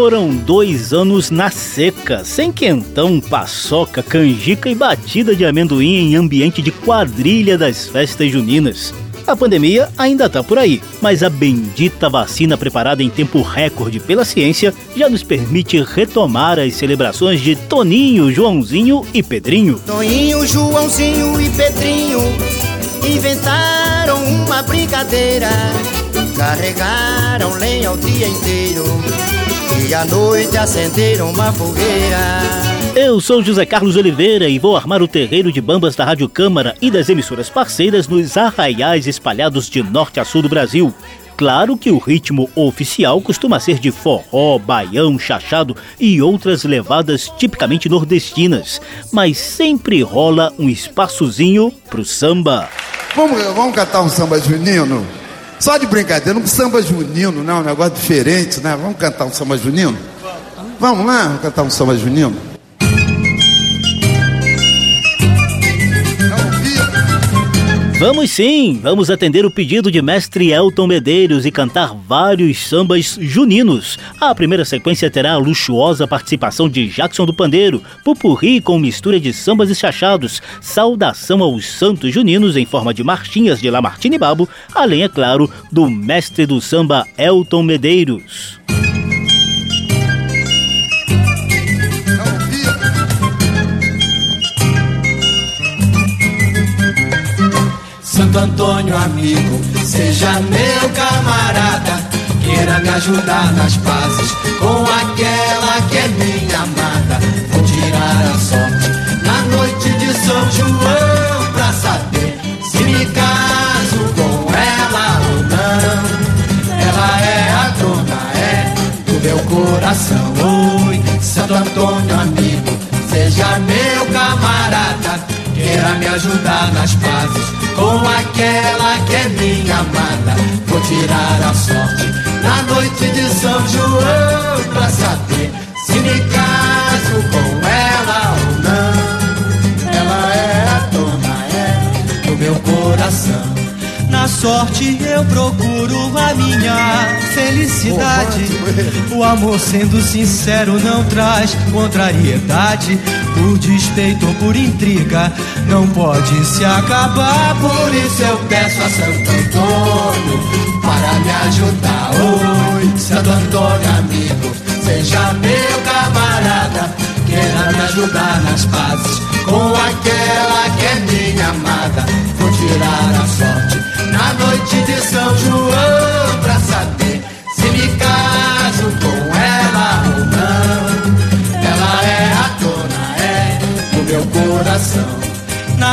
Foram dois anos na seca, sem quentão, paçoca, canjica e batida de amendoim em ambiente de quadrilha das festas juninas. A pandemia ainda está por aí, mas a bendita vacina preparada em tempo recorde pela ciência já nos permite retomar as celebrações de Toninho, Joãozinho e Pedrinho. Toninho, Joãozinho e Pedrinho inventaram uma brincadeira, carregaram lenha o dia inteiro e à noite acenderam uma fogueira. Eu sou José Carlos Oliveira e vou armar o terreiro de bambas da Rádio Câmara e das emissoras parceiras nos arraiais espalhados de norte a sul do Brasil. Claro que o ritmo oficial costuma ser de forró, baião, chachado e outras levadas tipicamente nordestinas, mas sempre rola um espaçozinho pro samba. Vamos, vamos cantar um samba junino? Só de brincadeira, um samba junino, né? Um negócio diferente, né? Vamos cantar um samba junino? Vamos lá, cantar um samba junino? Vamos sim, vamos atender o pedido de mestre Elton Medeiros e cantar vários sambas juninos. A primeira sequência terá a luxuosa participação de Jackson do Pandeiro, pupurri com mistura de sambas e chachados, saudação aos santos juninos em forma de marchinhas de Lamartine Babo, além, é claro, do mestre do samba Elton Medeiros. Santo Antônio, amigo, seja meu camarada. Queira me ajudar nas pazes com aquela que é minha amada. Vou tirar a sorte na noite de São João pra saber se me caso com ela ou não. Ela é a dona, é do meu coração. Oi, Santo Antônio, amigo, seja meu camarada. Queira me ajudar nas pazes com aquela que é minha amada. Vou tirar a sorte na noite de São João pra saber se me caso com ela ou não. Ela é a dona, é do meu coração. Na sorte eu procuro a minha felicidade. O amor, sendo sincero, não traz contrariedade. Por despeito ou por intriga, não pode se acabar. Por isso eu peço a Santo Antônio para me ajudar. Oi, Santo Antônio, amigo, seja meu camarada. Queira me ajudar nas pazes com aquela que é minha amada. Vou tirar a sorte noite de São João pra saber se me caso com ela ou não. Ela é a dona, é do meu coração.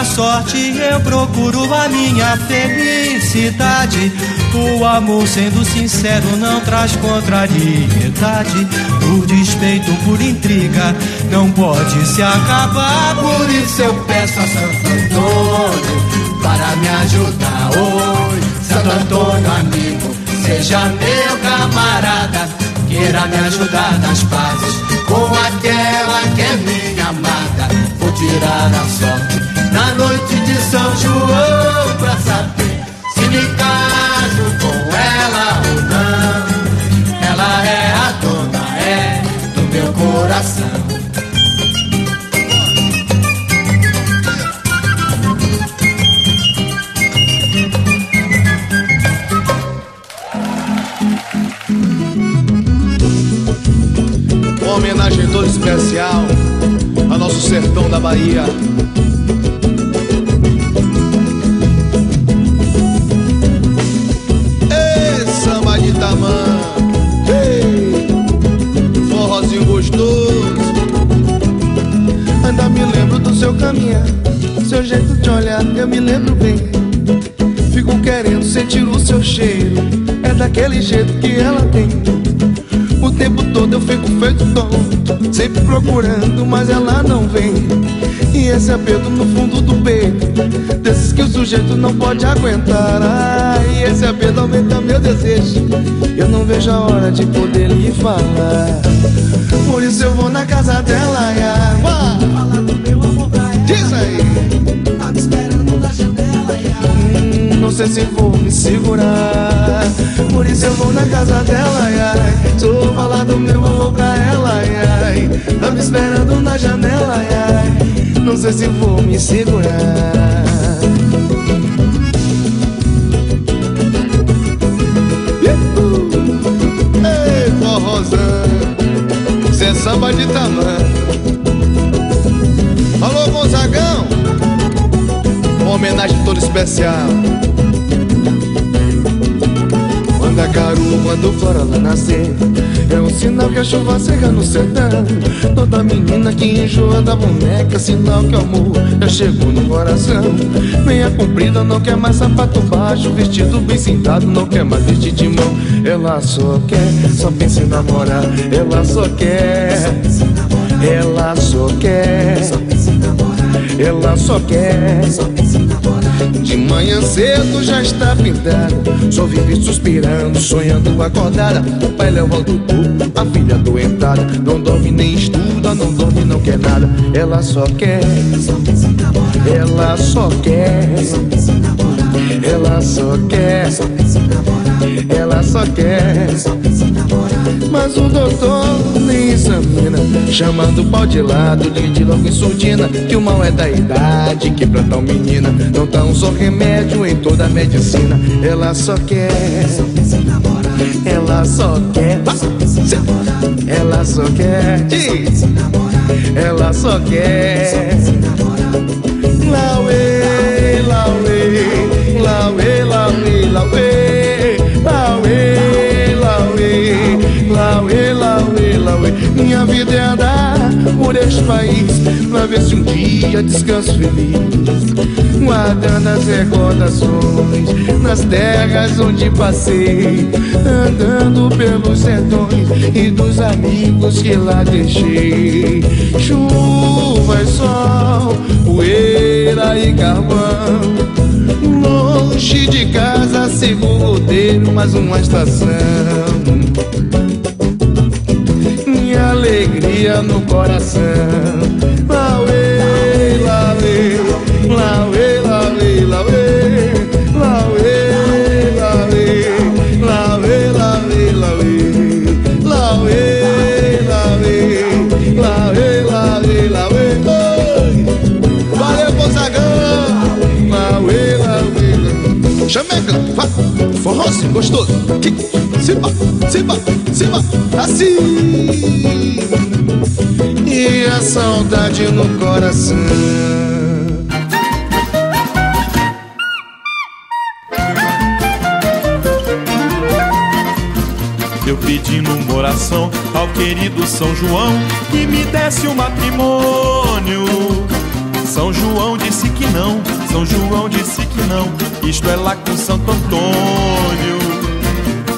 Sorte eu procuro a minha felicidade. O amor, sendo sincero, não traz contrariedade. Por despeito, por intriga, não pode se acabar. Por isso eu peço a Santo Antônio para me ajudar. Oi, Santo Antônio, amigo, seja meu camarada. Queira me ajudar nas pazes com aquela que é minha amada. Tirar a sorte na noite de São João pra saber se me caso com ela ou não. Ela é a dona, é do meu coração. Homenagem toda especial sertão da Bahia. Ê, samba de Ei, forrozinho gostoso. Ainda me lembro do seu caminhar, seu jeito de olhar, eu me lembro bem. sentir o seu cheiro. É daquele jeito que ela tem. Tempo todo eu fico feito tonto Sempre procurando, mas ela não vem. E esse aperto no fundo do peito Desses que o sujeito não pode aguentar. E esse aperto aumenta meu desejo Eu não vejo a hora de poder lhe falar. Por isso eu vou na casa dela e a... Diz aí. Tá me esperando na janela Não sei se vou me segurar. Por isso eu vou na casa dela ai, Falando meu amor pra ela ai, Tá me esperando na janela ai, Não sei se vou me segurar. Ei, forrozão. Cê é samba de tamanho. Alô, Gonzagão. Uma homenagem toda especial Manda caro quando flora lá nascer. É um sinal que a chuva seca no sertão. Toda menina que enjoa da boneca Sinal que o amor já chegou no coração. Meia comprida, não quer mais sapato baixo. Vestido bem sentado, não quer mais vestir de mão. Ela só quer, só pensa em namorar. Ela só quer Ela só quer ela só quer De manhã cedo já está pintada Só vive suspirando, sonhando acordada. O pai leva do corpo, a filha doentada Não dorme nem estuda, não dorme, não quer nada. Ela só quer Ela só quer Ela só quer Ela só quer Mas o doutor nem examina. Chamando o pau de lado, divide logo em surdina. Que o mal é da idade, que pra tal menina. Não dá um só remédio em toda a medicina. Ela só quer Ela só quer Ela só quer Diz. Ela só quer Lauê, por este país Pra ver se um dia descanso feliz. Guardando as recordações Nas terras onde passei Andando pelos sertões E dos amigos que lá deixei. Chuva e sol Poeira e carvão Longe de casa, sigo o roteiro, mais uma estação alegria no coração. Vai, forrozinho gostoso. Que, Simba, simba, simba, assim. E a saudade no coração. Eu pedi numa oração ao querido São João que me desse o um matrimônio. São João disse que não, São João disse que não, isto é lá com Santo Antônio.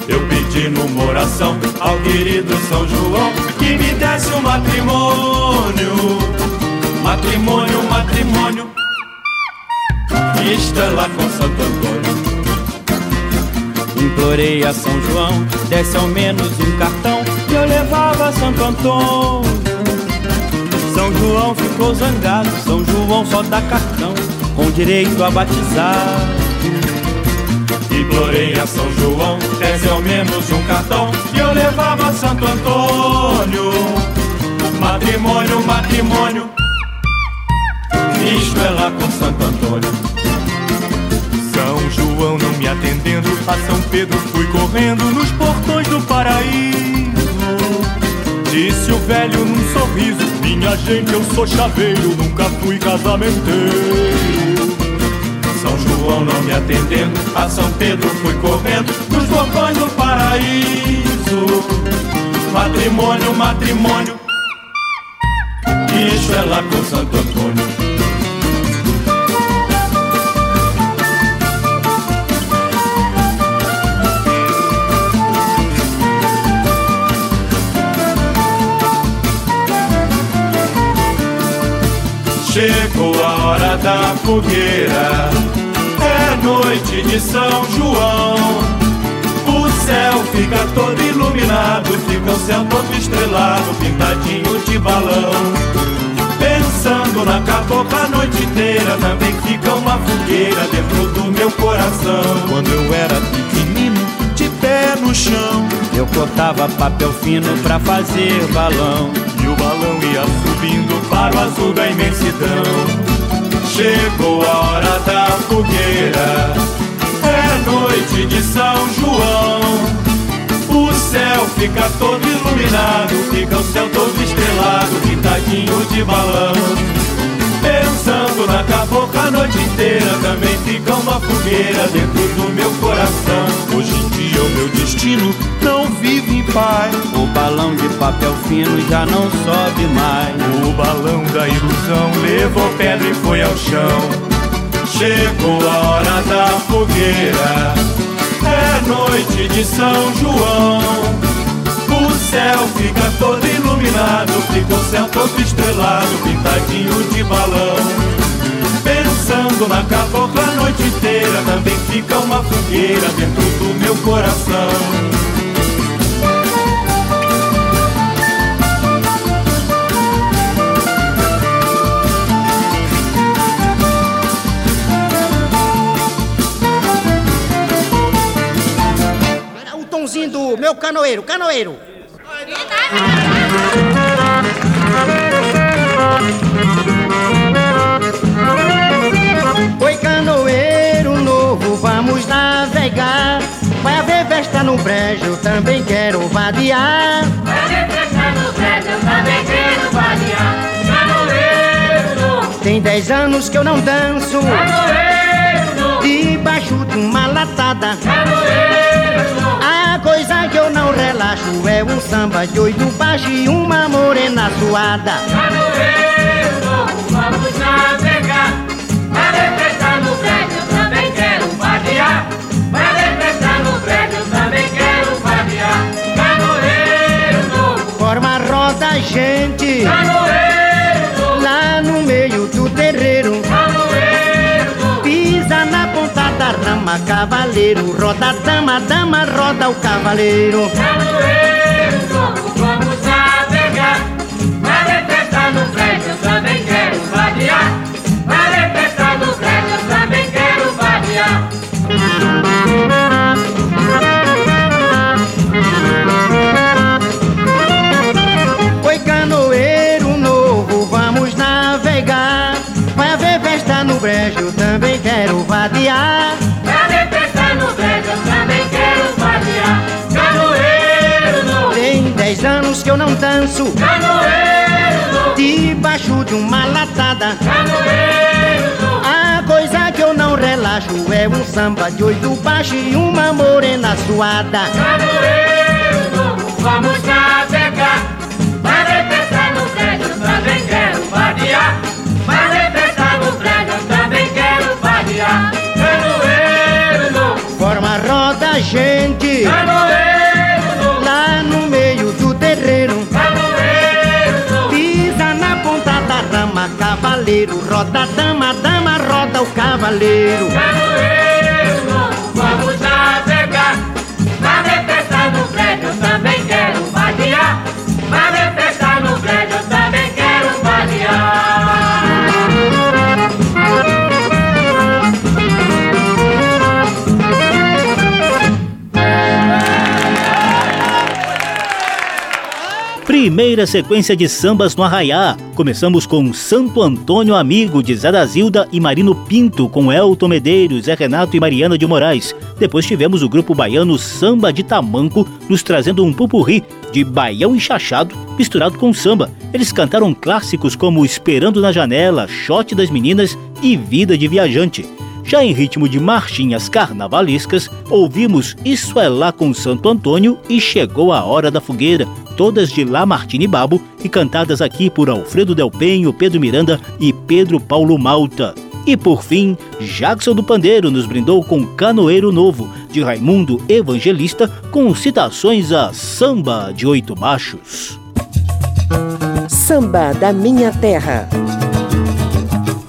Eu pedi numa oração ao querido São João que me desse um matrimônio. Matrimônio, matrimônio, isto é lá com Santo Antônio. Implorei a São João, desse ao menos um cartão que eu levava a Santo Antônio. São João ficou zangado, São João só dá cartão com direito a batizar. Implorei a São João, desse ao menos um cartão que eu levava Santo Antônio. Matrimônio, matrimônio, isto é lá com Santo Antônio. São João não me atendendo, a São Pedro fui correndo nos portões do paraíso. Disse o velho num sorriso: Minha gente, eu sou chaveiro, nunca fui casamenteiro. São João não me atendendo, a São Pedro fui correndo nos portões do paraíso. Matrimônio, matrimônio, isso é lá com Santo Antônio. Chegou a hora da fogueira, é noite de São João. O céu fica todo iluminado, fica o céu todo estrelado, pintadinho de balão. Pensando na cabocla a noite inteira, também fica uma fogueira dentro do meu coração. Quando eu era pequenino, de pé no chão, eu cortava papel fino pra fazer balão. E o balão ia subindo para o azul da imensidão. Chegou a hora da fogueira, é noite de São João. O céu fica todo iluminado, fica o céu todo estrelado, pintadinho de balão. Pensando na cabocla a noite inteira, também fica uma fogueira dentro do meu coração. Hoje em dia o meu destino não vive em paz. Papel fino já não sobe mais. O balão da ilusão levou pedra e foi ao chão. Chegou a hora da fogueira, é noite de São João. O céu fica todo iluminado, fica o céu todo estrelado, pintadinho de balão. Pensando na cabocla a noite inteira, também fica uma fogueira dentro do meu coração. Meu canoeiro, canoeiro. Oi, canoeiro novo, vamos navegar. Vai haver festa no brejo, também quero vadiar. Vai haver festa no brejo, eu também quero vadiar. Canoeiro novo. Tem dez anos que eu não danço. Canoeiro novo. Debaixo de uma latada. Canoeiro novo. Coisa que eu não relaxo é um samba de oito baixo e uma morena suada. Canoeiro novo, vamos navegar. Haver festa no eu também quero vadiar. Vai haver festa no eu também quero vadiar. Canoeiro novo. Forma roda, gente. Canoeiro ponta da rama, cavaleiro. Roda dama, dama, roda o cavaleiro. Canoeiro danço. canoeiro novo, Debaixo de uma latada. canoeiro novo. A coisa que eu não relaxo é um samba de oito baixo e uma morena suada. Canoeiro novo, vamos navegar. Haver festa no eu também quero vadiar. Haver festa no eu também quero vadiar. Canoeiro Forma roda, gente. canoeiro cavaleiro. Roda a dama, dama, roda o cavaleiro. Novo, vamos navegar. Haver festa no prédio, eu também quero Primeira sequência de sambas no Arraiá. Começamos com Santo Antônio Amigo, de Zé da Zilda e Marino Pinto, com Elton Medeiros, Zé Renato e Mariana de Moraes. Depois tivemos o grupo baiano Samba de Tamanco, nos trazendo um pupurri de baião e chachado misturado com samba. Eles cantaram clássicos como Esperando na Janela, Shot das Meninas e Vida de Viajante. Já em ritmo de marchinhas carnavalescas, ouvimos Isso é Lá com Santo Antônio e Chegou a Hora da Fogueira, todas de Lamartine Babo e cantadas aqui por Alfredo Del Penho, Pedro Miranda e Pedro Paulo Malta. E por fim, Jackson do Pandeiro nos brindou com Canoeiro Novo, de Raimundo Evangelista, com citações a Samba de Oito Machos. Samba da Minha Terra.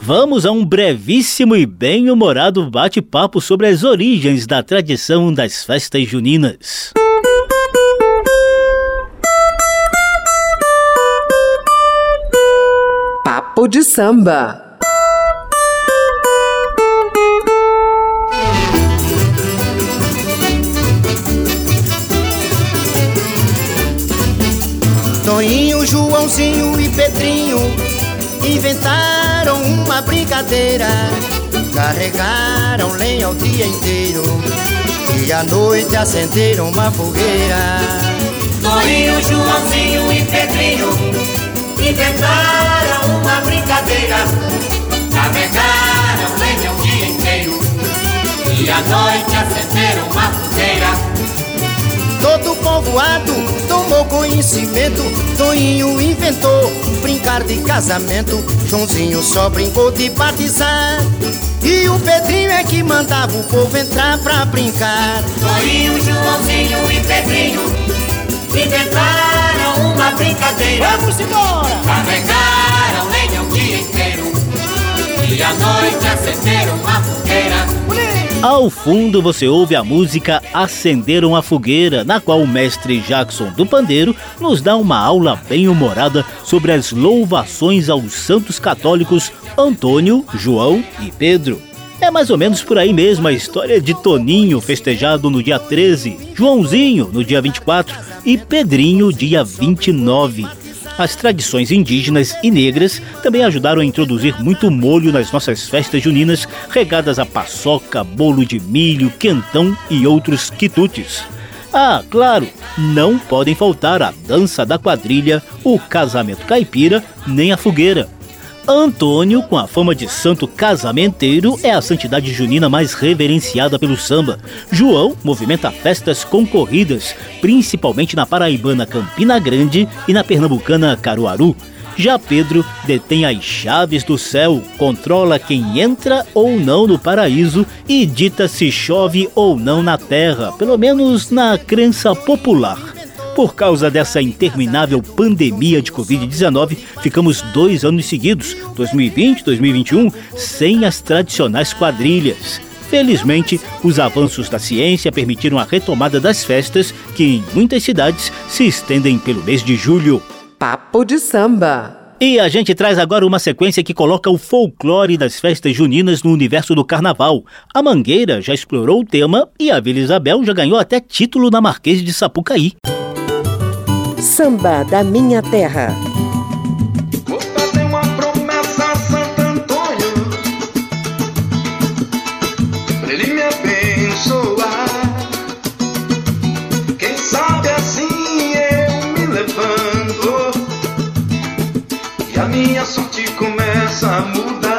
Vamos a um brevíssimo e bem-humorado bate-papo sobre as origens da tradição das festas juninas. Papo de samba. Toninho, Joãozinho e Pedrinho inventaram uma brincadeira. Carregaram lenha o dia inteiro e à noite acenderam uma fogueira. Toninho, Joãozinho e Pedrinho inventaram uma brincadeira. Carregaram lenha o dia inteiro e à noite acenderam uma fogueira. Todo povoado tomou conhecimento. Toninho inventou brincar de casamento. Joãozinho só brincou de batizar. E o Pedrinho é que mandava o povo entrar pra brincar. Toninho, Joãozinho e Pedrinho inventaram uma brincadeira. Vamos embora! Carregaram lenha o dia inteiro e à noite acenderam uma fogueira. Ao fundo você ouve a música Acenderam a Fogueira, na qual o mestre Jackson do Pandeiro nos dá uma aula bem humorada sobre as louvações aos santos católicos Antônio, João e Pedro. É mais ou menos por aí mesmo a história de Toninho festejado no dia 13, Joãozinho no dia 24 e Pedrinho dia 29. As tradições indígenas e negras também ajudaram a introduzir muito molho nas nossas festas juninas, regadas a paçoca, bolo de milho, quentão e outros quitutes. Ah, claro, não podem faltar a dança da quadrilha, o casamento caipira, nem a fogueira. Antônio, com a fama de santo casamenteiro, é a santidade junina mais reverenciada pelo samba. João movimenta festas concorridas, principalmente na paraibana Campina Grande e na pernambucana Caruaru. Já Pedro detém as chaves do céu, controla quem entra ou não no paraíso e dita se chove ou não na terra, pelo menos na crença popular. Por causa dessa interminável pandemia de Covid-19, ficamos dois anos seguidos, 2020 e 2021, sem as tradicionais quadrilhas. Felizmente, os avanços da ciência permitiram a retomada das festas, que em muitas cidades se estendem pelo mês de julho. Papo de samba. E a gente traz agora uma sequência que coloca o folclore das festas juninas no universo do carnaval. A Mangueira já explorou o tema e a Vila Isabel já ganhou até título na Marquês de Sapucaí. Samba da minha terra. Vou fazer uma promessa a Santo Antônio. Pra ele me abençoar. Quem sabe assim eu me levanto. E a minha sorte começa a mudar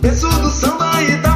Penso do samba e da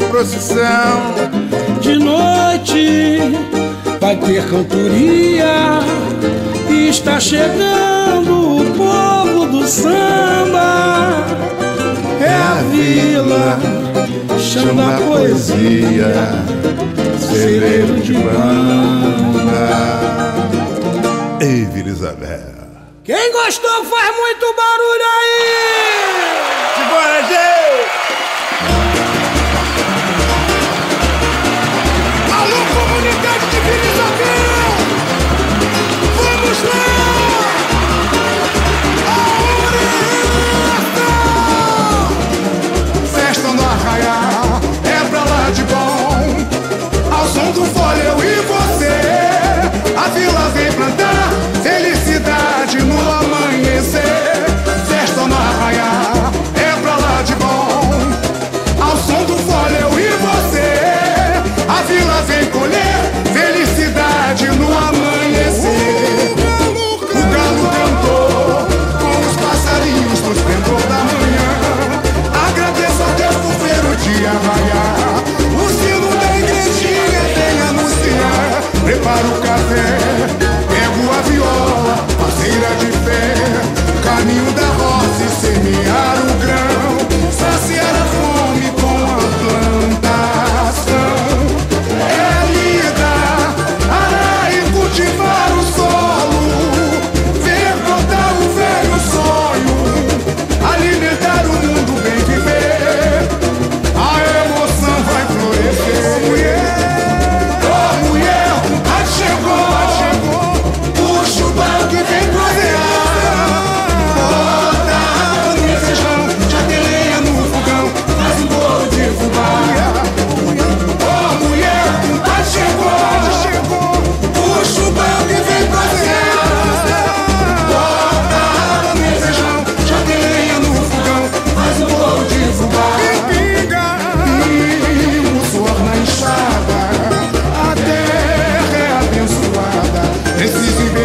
procissão. De noite vai ter cantoria e está chegando o povo do samba. É a vila, chama a poesia, celeiro de banda. Ei, Elizabeth! Quem gostou faz muito barulho aí!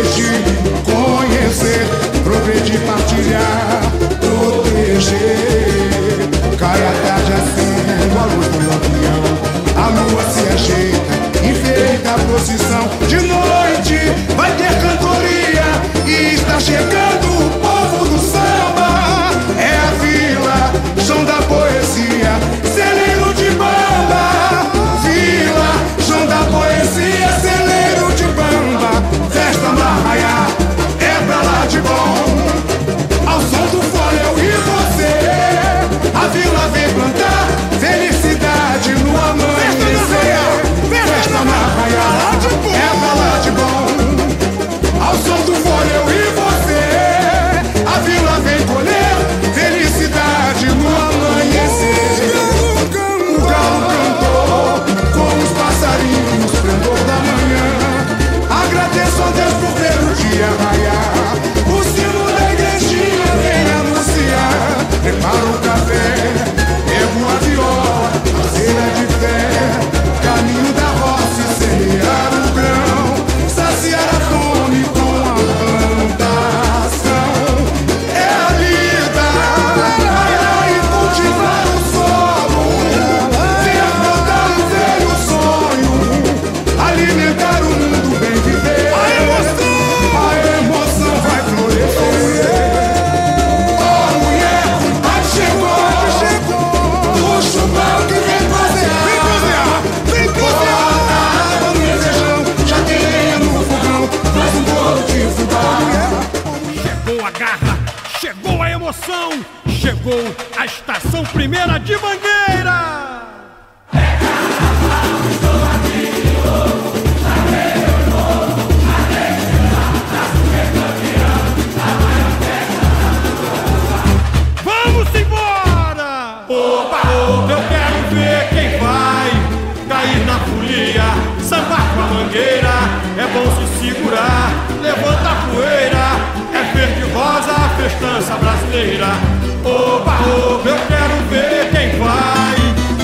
Julie chegou a emoção, chegou a estação primeira de Mangueira. É carnaval, estou aqui de novo, novo, Vamos embora! Opa, opa, eu quero ver quem vai cair na polia. sambar com a mangueira, é bom se segurar. Festança brasileira. Oba, oba, eu quero ver quem vai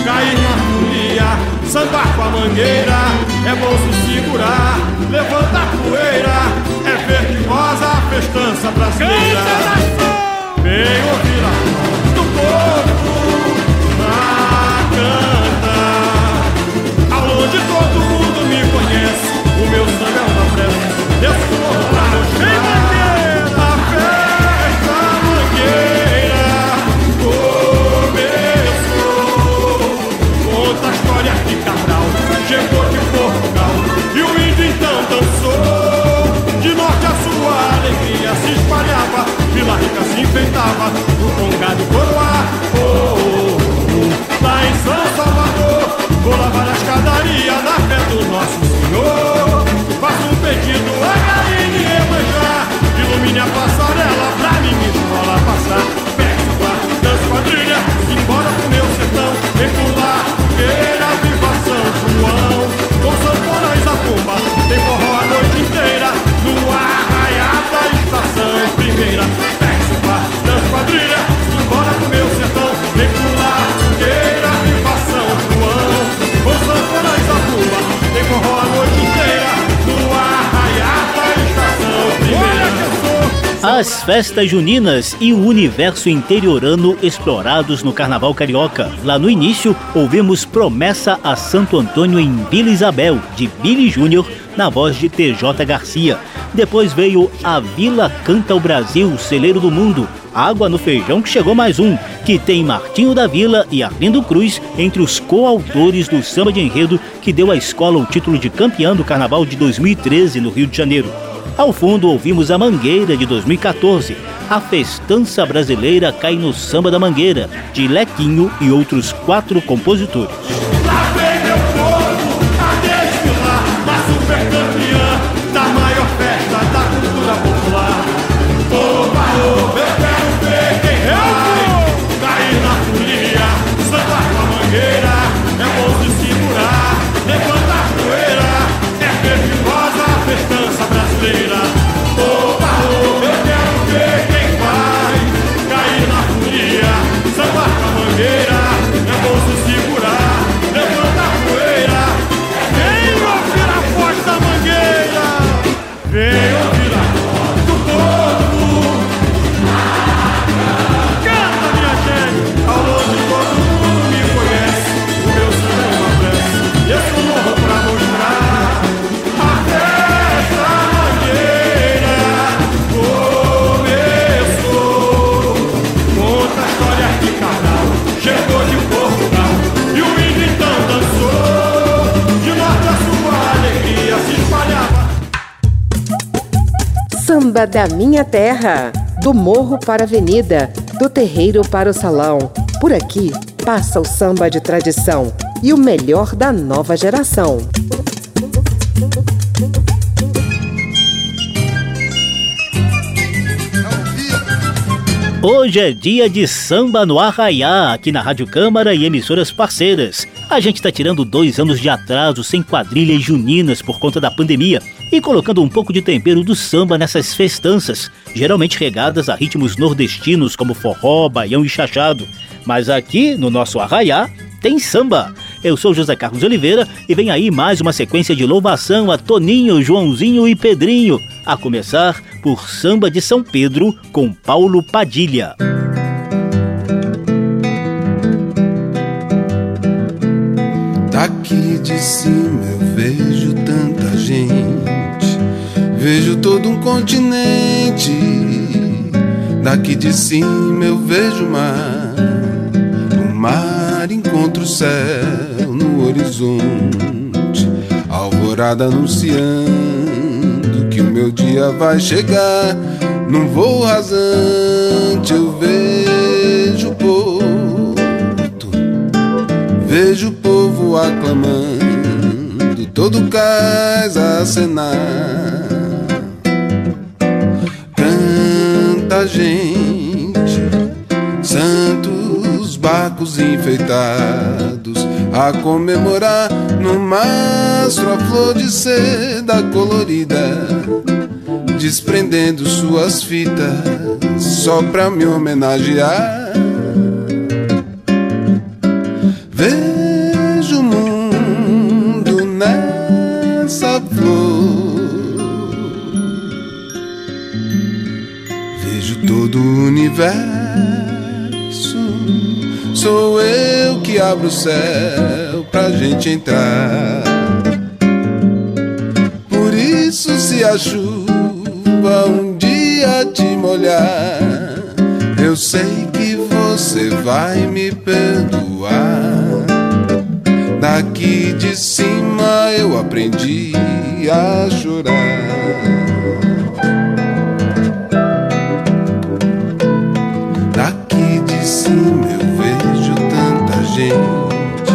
cair na folia, sambar com a mangueira, é bom se segurar, levanta a poeira, é verde rosa a festança brasileira. Vem ouvir a voz do povo na canta. Ao longe todo mundo me conhece, o meu sangue enfeitava, o congado coroar. Oh, oh, oh. Lá em São Salvador, vou lavar a escadaria na fé do nosso Senhor. Faço um pedido a Galine Emanjá, ilumine a passarela pra minha escola passar. Pegue o bar, dança quadrilha, As festas juninas e o universo interiorano explorados no Carnaval Carioca. Lá no início, ouvimos Promessa a Santo Antônio em Vila Isabel, de Billy Júnior, na voz de TJ Garcia. Depois veio A Vila Canta o Brasil, Celeiro do Mundo, Água no Feijão, que chegou mais um, que tem Martinho da Vila e Arlindo Cruz entre os coautores do samba de enredo que deu à escola o título de campeã do Carnaval de 2013 no Rio de Janeiro. Ao fundo, ouvimos a Mangueira de 2014. A festança brasileira cai no samba da Mangueira, de Lequinho e outros quatro compositores. Samba da minha terra, do morro para a avenida, do terreiro para o salão. Por aqui passa o samba de tradição e o melhor da nova geração. Hoje é dia de samba no Arraiá, aqui na Rádio Câmara e emissoras parceiras. A gente tá tirando dois anos de atraso sem quadrilhas juninas por conta da pandemia e colocando um pouco de tempero do samba nessas festanças, geralmente regadas a ritmos nordestinos como forró, baião e chachado. Mas aqui, no nosso Arraiá, tem samba. Eu sou José Carlos Oliveira e vem aí mais uma sequência de louvação a Toninho, Joãozinho e Pedrinho. A começar por Samba de São Pedro com Paulo Padilha. Daqui de cima eu vejo tanta gente, vejo todo um continente. Daqui de cima eu vejo o mar, o mar encontra o céu no horizonte, alvorada anunciando que o meu dia vai chegar. Num voo rasante eu vejo o porto, vejo o povo aclamando, todo cais a acenar. Canta gente, santos barcos enfeitados a comemorar no mastro a flor de seda colorida, desprendendo suas fitas só pra me homenagear. Vejo o mundo nessa flor. Vejo todo o universo. Sou eu que abro o céu pra gente entrar. Por isso, se a chuva um dia te molhar, eu sei que você vai me perdoar. Aprendi a chorar. Daqui de cima eu vejo tanta gente,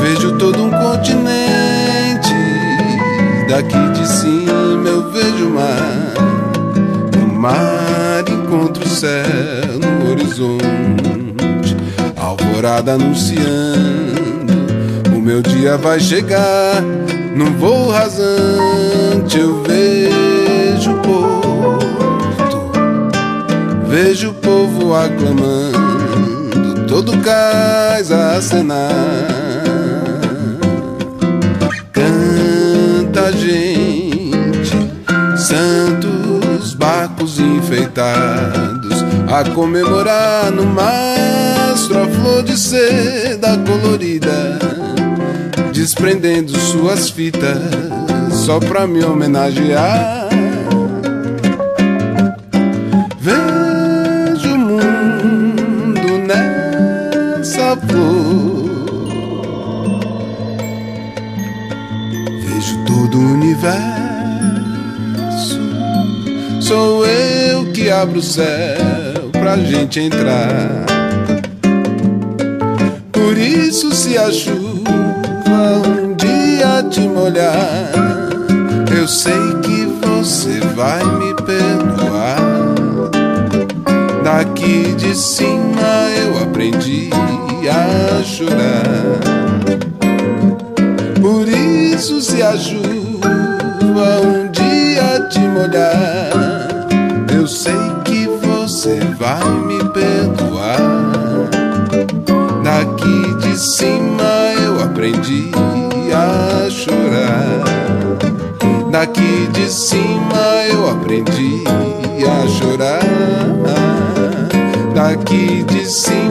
vejo todo um continente. Daqui de cima eu vejo o mar, no mar encontro o céu no horizonte, alvorada anunciando meu dia vai chegar. Num voo rasante eu vejo o porto, vejo o povo aclamando, todo cais a acenar. Canta gente, santos barcos enfeitados a comemorar no mastro a flor de seda colorida desprendendo suas fitas só pra me homenagear. Vejo o mundo nessa flor, vejo todo o universo. Sou eu que abro o céu pra gente entrar. Por isso, se a chuva um dia te molhar, eu sei que você vai me perdoar. Daqui de cima eu aprendi a chorar. Por isso, se a chuva um dia te molhar, eu sei que você vai me perdoar. Daqui de cima Daqui de cima eu aprendi a chorar. Daqui de cima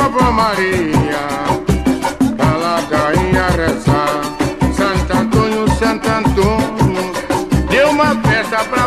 vovó Maria pra ladainha rezar. Santo Antônio, Santo Antônio deu uma festa pra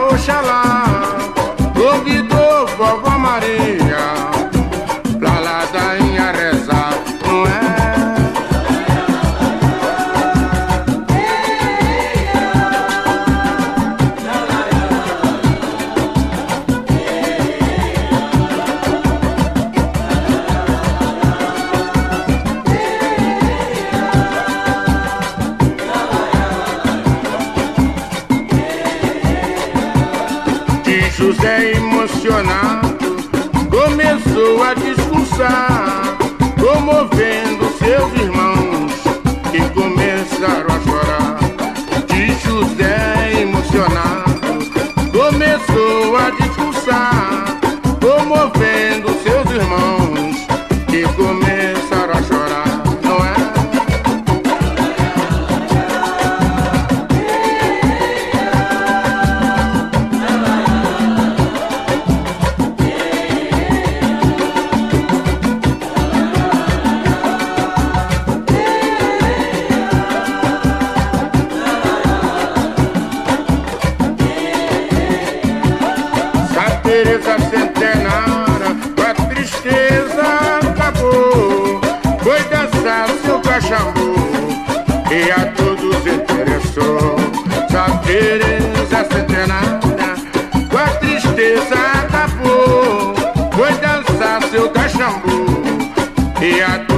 Teresa centenária, com a tristeza acabou. Foi dançar seu cachambu e a todos interessou. Santa Teresa centenária, com a tristeza acabou. Foi dançar seu cachambu e a todos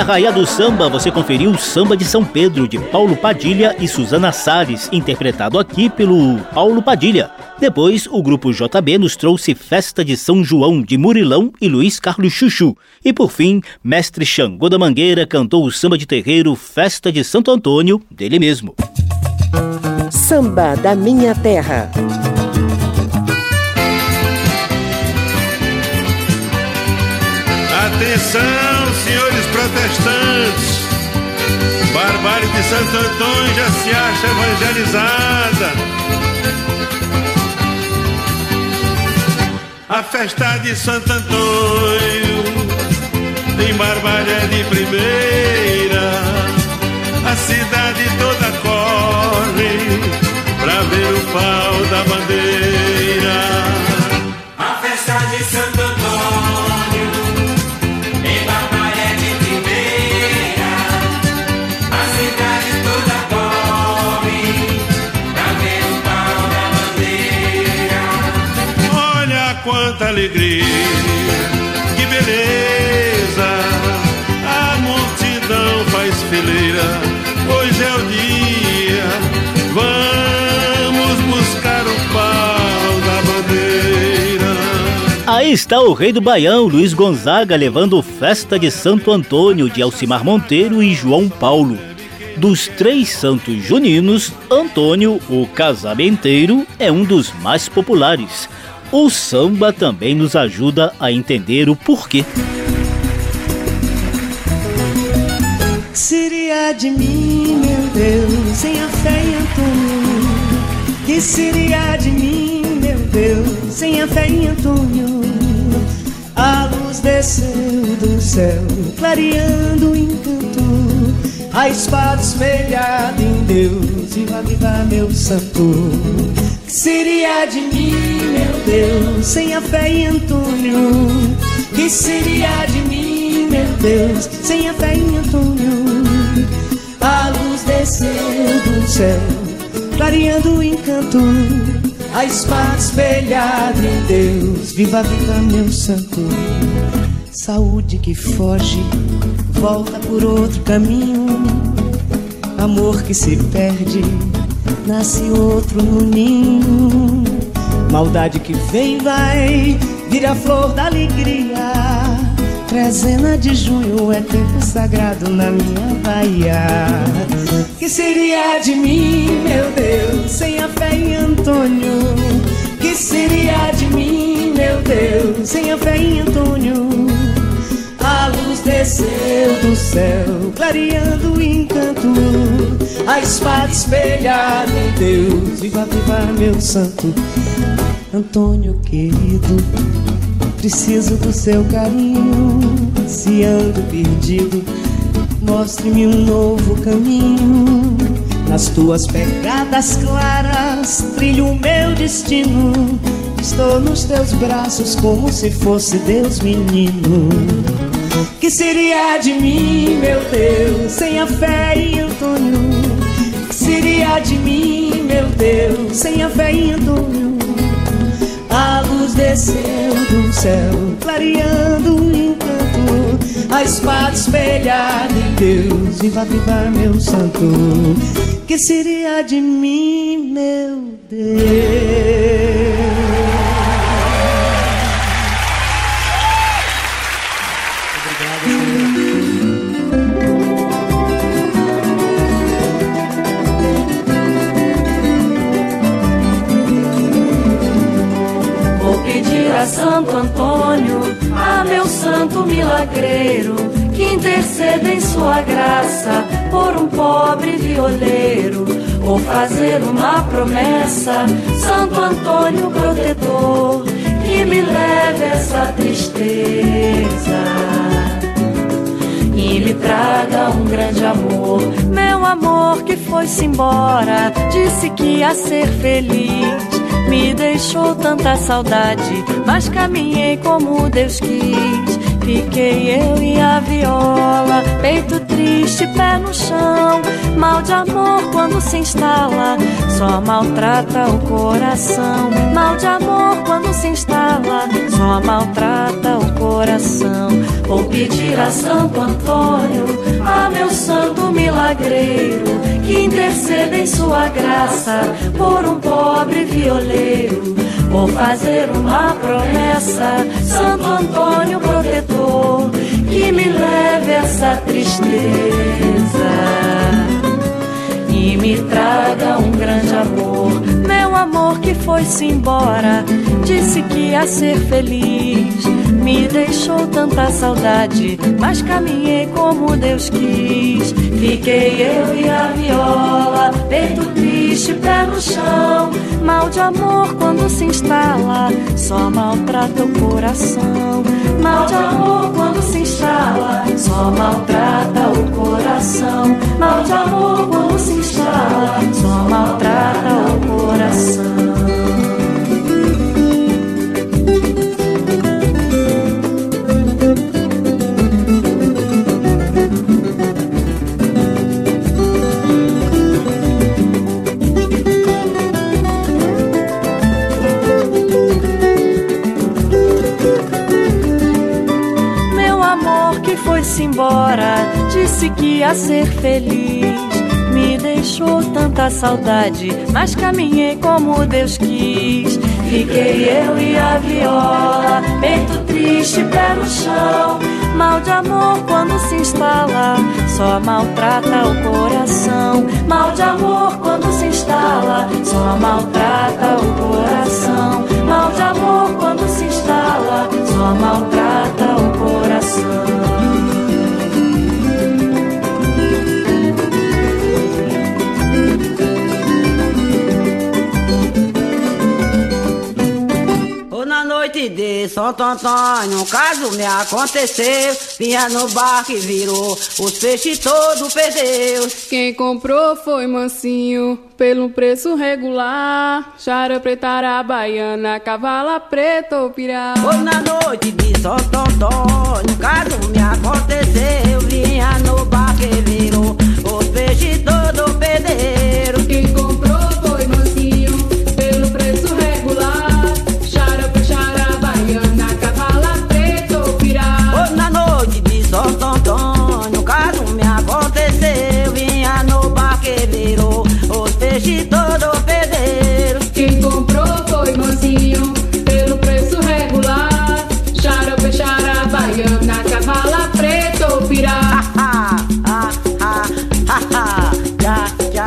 arraiá do samba, você conferiu o Samba de São Pedro, de Paulo Padilha e Suzana Salles, interpretado aqui pelo Paulo Padilha. Depois, o grupo JB nos trouxe Festa de São João, de Murilão e Luiz Carlos Chuchu. E por fim, Mestre Xangô da Mangueira cantou o samba de terreiro Festa de Santo Antônio, dele mesmo. Samba da Minha Terra. Protestantes. Barbárie de Santo Antônio já se acha evangelizada. A festa de Santo Antônio tem barbárie de primeira. A cidade toda corre pra ver o pau da bandeira. Alegria, que beleza. A multidão faz fileira, hoje é o dia. Vamos buscar o pau da bandeira. Aí está o rei do Baião, Luiz Gonzaga, levando Festa de Santo Antônio de Alcimar Monteiro e João Paulo. Dos três santos juninos, Antônio, o casamenteiro, é um dos mais populares. O samba também nos ajuda a entender o porquê. Seria de mim, meu Deus, sem a fé em Antônio? Que seria de mim, meu Deus, sem a fé em Antônio? A luz desceu do céu, clareando o encanto, a espada espelhada em Deus, viva, viva, meu santo. Seria de mim, meu Deus, sem a fé em Antônio? Que seria de mim, meu meu Deus, sem a fé em Antônio. A luz desceu do céu, clareando o encanto. A espada espelhada em Deus, viva, viva meu santo. Saúde que foge, volta por outro caminho. Amor que se perde, nasce outro no ninho. Maldade que vem vai, vira flor da alegria. Trezena de junho é tempo sagrado na minha Bahia. Que seria de mim, meu Deus, sem a fé em Antônio? Que seria de mim, meu Deus, sem a fé em Antônio? A luz desceu do céu, clareando o encanto. A espada espelhada em Deus, viva, viva, meu santo. Antônio querido, preciso do seu carinho. Se ando perdido, mostre-me um novo caminho. Nas tuas pegadas claras, trilho o meu destino. Estou nos teus braços como se fosse Deus menino. Que seria de mim, meu Deus, sem a fé em Antônio? Seria de mim, meu Deus, sem a fé em Antônio? A luz desceu do céu, clareando o encanto. A espada espelhada em Deus, viva, viva, meu santo. Que seria de mim, meu Deus? Santo Antônio, a meu santo milagreiro, que interceda em sua graça por um pobre violeiro. Vou fazer uma promessa, Santo Antônio protetor, que me leve essa tristeza e me traga um grande amor. Meu amor que foi-se embora, disse que ia ser feliz. Me deixou tanta saudade, mas caminhei como Deus quis. Fiquei eu e a viola, peito triste, pé no chão. Mal de amor quando se instala, só maltrata o coração. Mal de amor quando se instala, só maltrata o coração. Vou pedir a Santo Antônio, a meu santo milagreiro, que interceda em sua graça por um pobre violeiro. Vou fazer uma promessa, Santo Antônio protetor, que me leve essa tristeza e me traga um grande amor. Meu amor que foi-se embora, disse que ia ser feliz. Me deixou tanta saudade, mas caminhei como Deus quis. Fiquei eu e a viola, peito triste, pé no chão. Mal de amor quando se instala, só maltrata o coração. Mal de amor quando se instala, só maltrata o coração. Mal de amor quando se instala, só maltrata o coração. Ser feliz. Me deixou tanta saudade, mas caminhei como Deus quis. Fiquei eu e a viola, peito triste, pé no chão. Mal de amor quando se instala, só maltrata o coração. Mal de amor quando se instala, só maltrata o coração. Mal de amor quando se instala, só maltrata de Santo Antônio, um caso me aconteceu. Vinha no barco e virou, os peixes todos perdeu. Quem comprou foi mansinho, pelo preço regular. Chara preta, baiana, cavala preta ou pirá. Foi na noite de Santo Antônio, um caso me aconteceu. Vinha no barco e virou, os peixes todos perderam.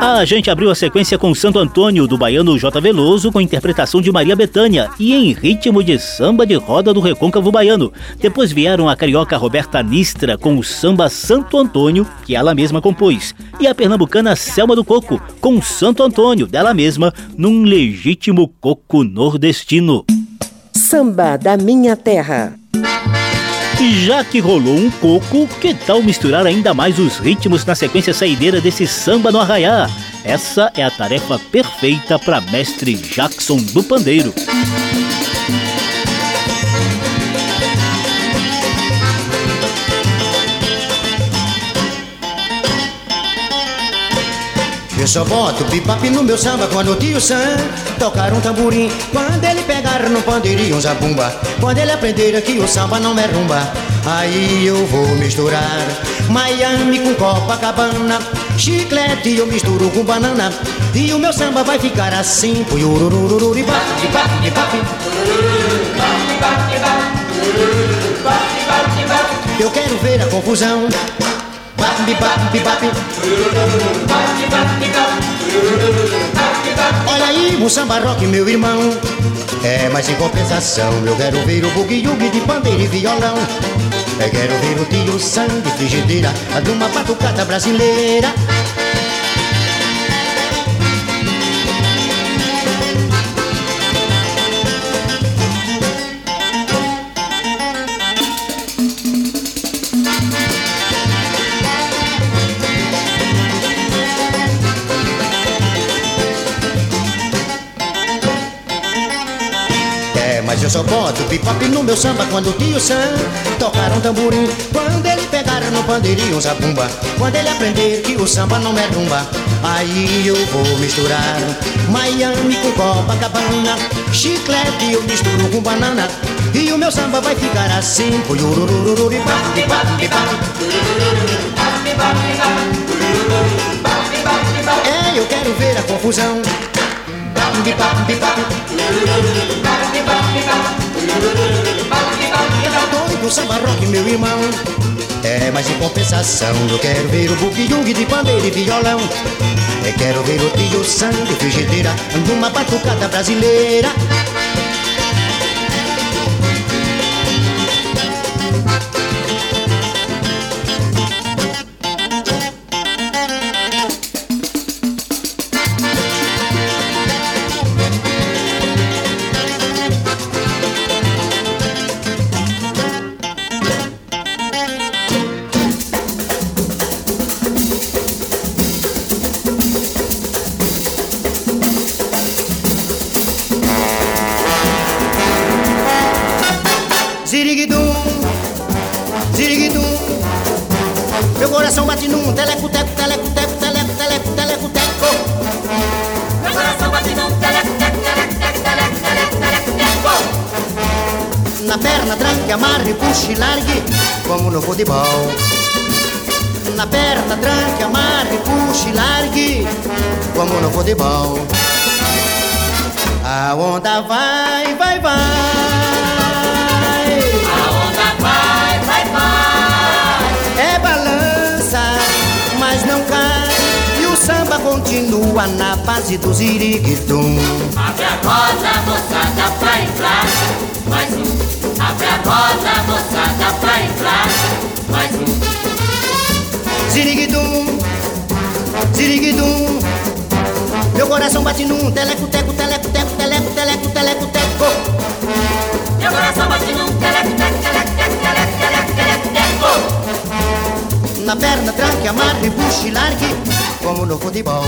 A gente abriu a sequência com Santo Antônio, do baiano J. Veloso, com interpretação de Maria Bethânia e em ritmo de samba de roda do recôncavo baiano. Depois vieram a carioca Roberta Nistra com o samba Santo Antônio, que ela mesma compôs, e a pernambucana Selma do Coco com Santo Antônio, dela mesma, num legítimo coco nordestino. Samba da Minha Terra. E já que rolou um coco, que tal misturar ainda mais os ritmos na sequência saideira desse samba no arraiá? Essa é a tarefa perfeita para mestre Jackson do Pandeiro. Eu só boto bebop no meu samba quando o tio Sam tocar um tamborim. Quando ele pegar no pandeirinho um zabumba. Quando ele aprender que o samba não é rumba. Aí eu vou misturar Miami com Copacabana. Chiclete eu misturo com banana. E o meu samba vai ficar assim. Puiururururi, bap, bap, bap. Eu quero ver a confusão. Olha aí, um samba rock, meu irmão. É, mas em compensação, eu quero ver o bugue-yugue de pandeiro e violão. Eu quero ver o tio Sam de frigideira, de uma batucada brasileira. Mas eu só boto bebop no meu samba quando o tio Sam tocar um tamborim. Quando ele pegar no pandeirinho um zabumba. Quando ele aprender que o samba não é rumba. Aí eu vou misturar Miami com Copacabana. Chiclete eu misturo com banana. E o meu samba vai ficar assim. É, eu quero ver a confusão. Doido samba rock, meu irmão. É, mas em compensação eu quero ver o bugue-yugue de pandeiro e violão. Eu quero ver o tio Sam de frigideira numa batucada brasileira. Continua na base do ziriguidum. Abre a roda, moçada, pra entrar. Mais um. Abre a roda, moçada, pra entrar. Mais um. Ziriguidum, ziriguidum. Meu coração bate num teleco, teco, teleco, teco, teleco, teleco, teleco, teco. Agora só bate num teleco, teleco, teleco, teleco, teleco, teleco, teleco, teleco. Na perna, tranque, amarre, puxe largue, como no futebol.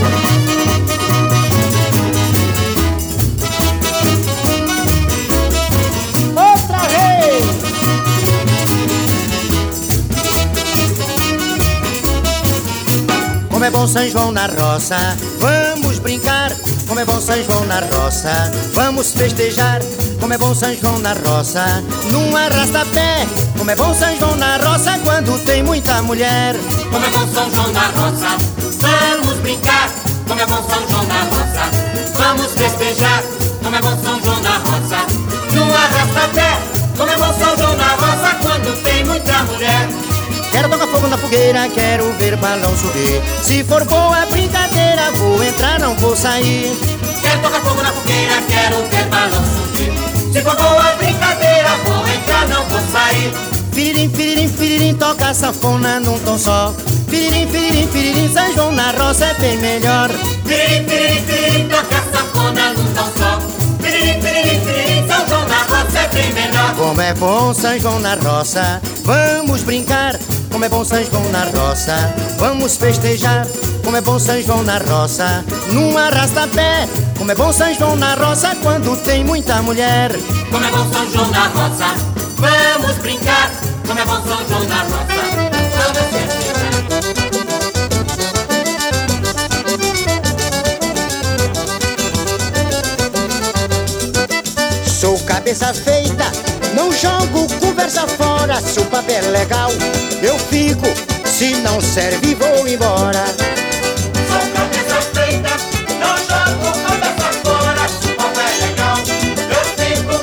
Outra vez! Como é bom São João na roça, vamos brincar. Como é bom São João na roça, vamos festejar. Como é bom São João na roça, num arrasta-pé. Como é bom São João na roça quando tem muita mulher. Como é bom São João na roça, vamos brincar. Como é bom São João na roça, vamos festejar. Como é bom São João na roça, no arrasta-pé. Como é bom São João na roça quando tem muita mulher. Quero tocar fogo na fogueira, quero ver balão subir. Se for boa brincadeira, vou entrar, não vou sair. Quero tocar fogo na fogueira, quero ver balão subir. Se for boa brincadeira, vou entrar, não vou sair. Firirim, firirim, firirim, toca sanfona num tom só. Firirim, firirim, firirim, São João na roça é bem melhor. Piririm, piririm, piririm, toca sanfona num tom só. Piririm, São João melhor. Como é bom São João na roça, vamos brincar. Como é bom São João na roça, vamos festejar. Como é bom São João na roça, num arrasta-pé. Como é bom São João na roça quando tem muita mulher. Como é bom São João na roça, vamos brincar. Como é bom São João na roça, vamos cabeça feita, não jogo conversa fora. Se o papel é legal, eu fico. Se não serve, vou embora. Sou cabeça feita, não jogo conversa fora. Se o papo é legal, eu fico.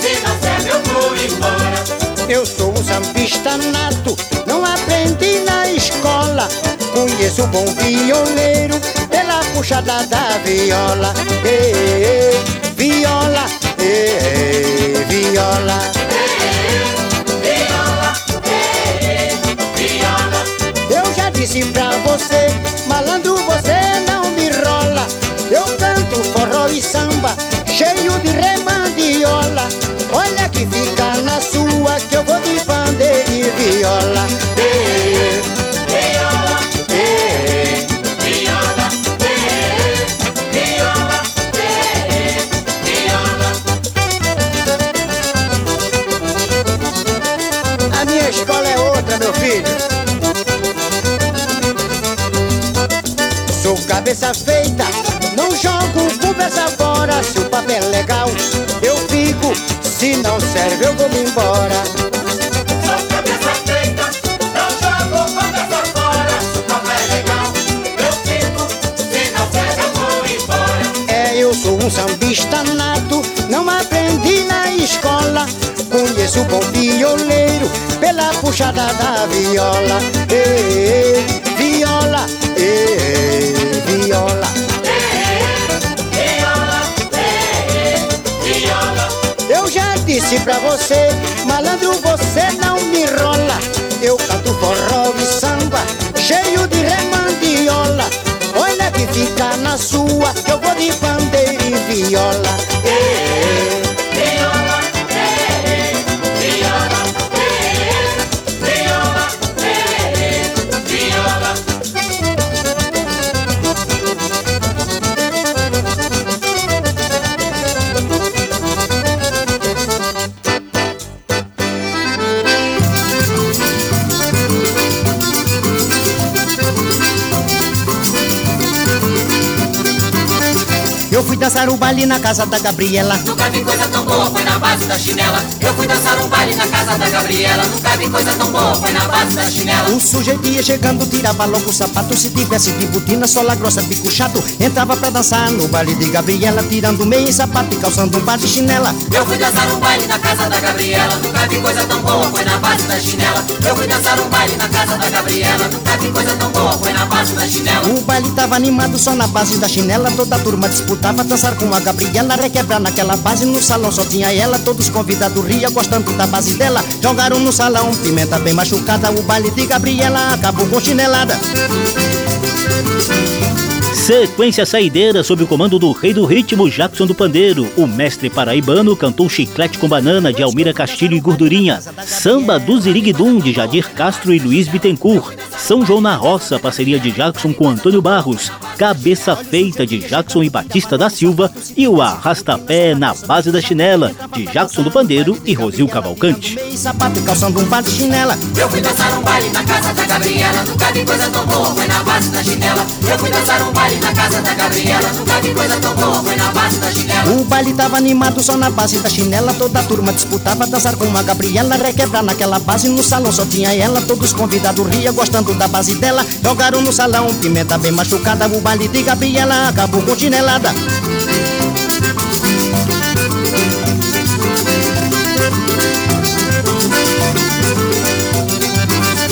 Se não serve, eu vou embora. Eu sou um sambista nato, não aprendi na escola. Conheço um bom violeiro pela puxada da viola. Ei, ei, ei, viola, ei, ei, viola. Eu já disse pra você, malandro, você não me rola. Eu canto forró e samba, cheio de remandiola. Olha que fica na sua, que eu vou de bandeira e viola. Cabeça feita, não jogo conversa fora. Se o papel é legal, eu fico. Se não serve, eu vou me embora. Sou cabeça feita, não jogo conversa fora. Se o papo é legal, eu fico. Se não serve, eu vou embora. É, eu sou um sambista nato, não aprendi na escola. Conheço o bom violeiro pela puxada da viola. Ei, ei, disse pra você, malandro, você não me rola. Eu canto forró e samba, cheio de remandiola. Olha que fica na sua, eu vou de bandeira e viola. Dançar o baile na casa da Gabriela. Nunca vi coisa tão boa, foi na base da chinela. Eu fui dançar um baile na casa da Gabriela. Nunca vi coisa tão boa, foi na base da chinela. O sujeito ia chegando, tirava logo o sapato. Se tivesse de botina, sola grossa, bico chato. Entrava pra dançar no baile de Gabriela, tirando meia e sapato e calçando um par de chinela. Eu fui dançar um baile na casa da Gabriela. Nunca vi coisa tão boa, foi na base da chinela. Eu fui dançar um baile na casa da Gabriela. Nunca vi coisa tão boa, foi na base da chinela. O baile tava animado só na base da chinela. Toda a turma disputava dançar com a Gabriela. Requebrar naquela base, no salão só tinha ela. Todos convidados ria, gostando da base dela. Jogaram no salão, pimenta bem machucada. O baile de Gabriela acabou com chinelada. Sequência saideira sob o comando do rei do ritmo Jackson do Pandeiro. O mestre paraibano cantou Chiclete com Banana de Almira Castilho e Gordurinha. Samba do Ziriguidum de Jadir Castro e Luiz Bittencourt. São João na Roça, parceria de Jackson com Antônio Barros. Cabeça Feita de Jackson e Batista da Silva. E o Arrastapé na Base da Chinela de Jackson do Pandeiro e Rosil Cavalcante. Sapato e calçando um par de chinela. Eu fui dançar um baile na casa da Gabriela, nunca vi coisa tão boa, foi na base da chinela. Eu fui dançar um baile na casa da Gabriela, nunca vi coisa tão boa, foi na base da chinela. O baile tava animado só na base da chinela. Toda a turma disputava dançar com a Gabriela. Requebrar naquela base, no salão só tinha ela. Todos convidados ria gostando da base dela. Jogaram no salão, pimenta bem machucada. O baile de Gabriela acabou com chinelada.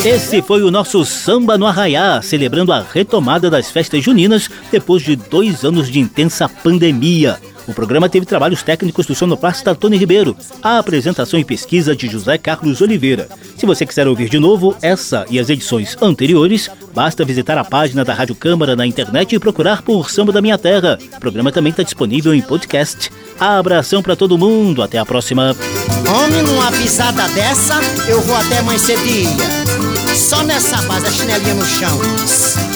Esse foi o nosso Samba no Arraiá, celebrando a retomada das festas juninas depois de dois anos de intensa pandemia. O programa teve trabalhos técnicos do sonoplasta Tony Ribeiro, a apresentação e pesquisa de José Carlos Oliveira. Se você quiser ouvir de novo essa e as edições anteriores, basta visitar a página da Rádio Câmara na internet e procurar por Samba da Minha Terra. O programa também está disponível em podcast. Abração para todo mundo, até a próxima. Homem, numa pisada dessa, eu vou até mais cedinha. Só nessa base, a chinelinha no chão.